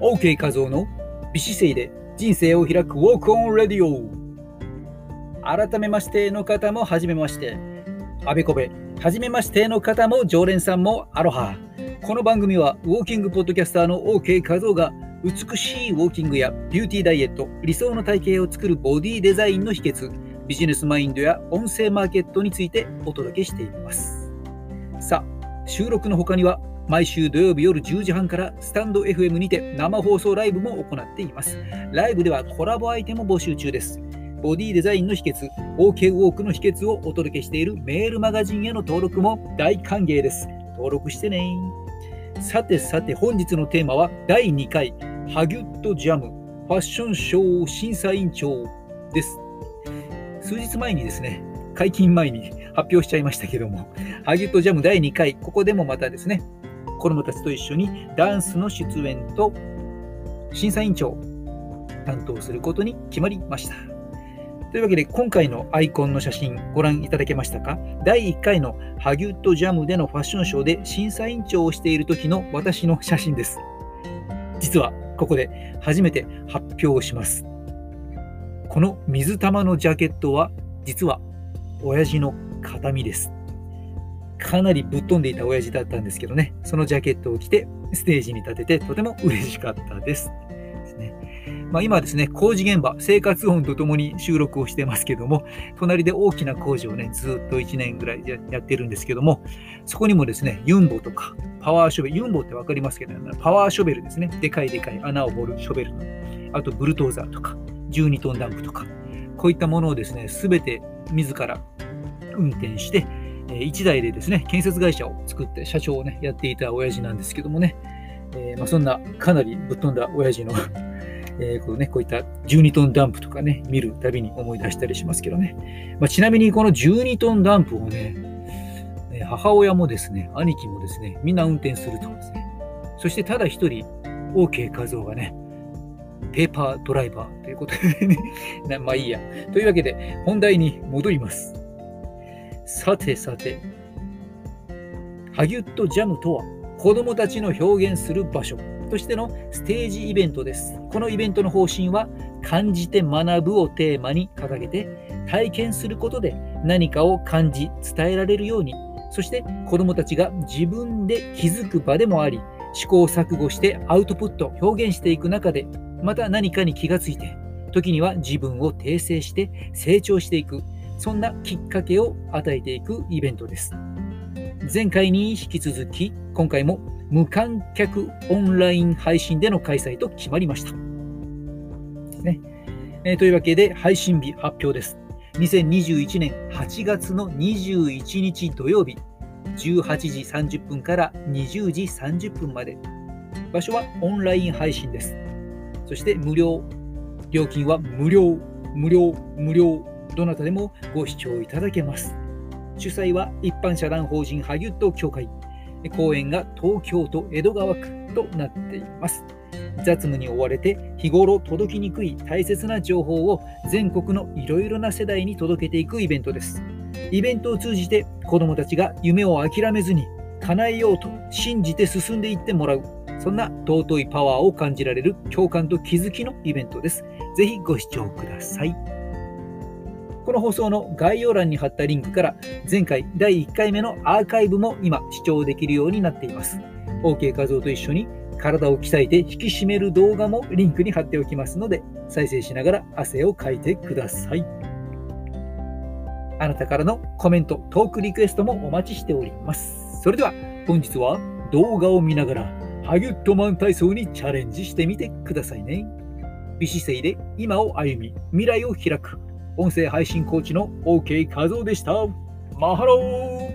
OK 画像の美姿勢で人生を開くウォークオンレディオ。改めましての方もはじめまして。あべこべはじめましての方も常連さんもアロハ。この番組はウォーキングポッドキャスターの OK 画像が美しいウォーキングやビューティーダイエット理想の体型を作るボディデザインの秘訣ビジネスマインドや音声マーケットについてお届けしています。さあ収録の他には毎週土曜日夜10時半からスタンド FM にて生放送ライブも行っています。ライブではコラボアイテム募集中です。ボディデザインの秘訣、OK ウォークの秘訣をお届けしているメールマガジンへの登録も大歓迎です。登録してね。さてさて本日のテーマは第2回ハギュットジャムファッションショー審査委員長です。数日前にですね、解禁前に発表しちゃいましたけども、ハギュットジャム第2回、ここでもまたですね、子どもたちと一緒にダンスの出演と審査委員長担当することに決まりました。というわけで今回のアイコンの写真ご覧いただけましたか？第1回のハギュッドジャムでのファッションショーで審査委員長をしている時の私の写真です。実はここで初めて発表します。この水玉のジャケットは実は親父の形見です。かなりぶっ飛んでいた親父だったんですけどね、そのジャケットを着てステージに立ててとても嬉しかったです。ですね。まあ、今ですね、工事現場、生活音とともに収録をしてますけども、隣で大きな工事をね、ずっと1年ぐらいやってるんですけども、そこにもですね、ユンボとか、パワーショベル、ユンボって分かりますけど、パワーショベルですね、でかいでかい穴を掘るショベルの、あとブルトーザーとか、12トンダンプとか、こういったものをですね、すべて自ら運転して、1台でですね、建設会社を作って社長をね、やっていた親父なんですけどもね、えー、まあ、そんなかなりぶっ飛んだ親父の えー、こうね、こういった12トンダンプとかね、見るたびに思い出したりしますけどね。まあ、ちなみにこの12トンダンプをね、母親もですね、兄貴もですね、みんな運転するとですね。そしてただ一人、OK 画像がね、ペーパードライバーということでね まあいいや。というわけで、本題に戻ります。さてさて、ハギュットジャムとは子供たちの表現する場所。としてのステージイベントです。このイベントの方針は感じて学ぶをテーマに掲げて体験することで何かを感じ伝えられるように。そして子供たちが自分で気づく場でもあり試行錯誤してアウトプット表現していく中でまた何かに気がついて時には自分を訂正して成長していく。そんなきっかけを与えていくイベントです。前回に引き続き、今回も無観客オンライン配信での開催と決まりました。ねえ、というわけで、配信日発表です。2021年8月の21日土曜日、18時30分から20時30分まで。場所はオンライン配信です。そして無料。料金は無料、無料、無料どなたでもご視聴いただけます。主催は一般社団法人ハギュット協会。公演が東京都江戸川区となっています。雑務に追われて日頃届きにくい大切な情報を全国のいろいろな世代に届けていくイベントです。イベントを通じて子どもたちが夢を諦めずに叶えようと信じて進んでいってもらうそんな尊いパワーを感じられる共感と気づきのイベントです。ぜひご視聴ください。この放送の概要欄に貼ったリンクから前回第1回目のアーカイブも今視聴できるようになっています。OK 画像と一緒に体を鍛えて引き締める動画もリンクに貼っておきますので再生しながら汗をかいてください。あなたからのコメント、トークリクエストもお待ちしております。それでは本日は動画を見ながらハギュットマン体操にチャレンジしてみてくださいね。美姿勢で今を歩み未来を開く音声配信コーチの OK 和夫でした。マハロー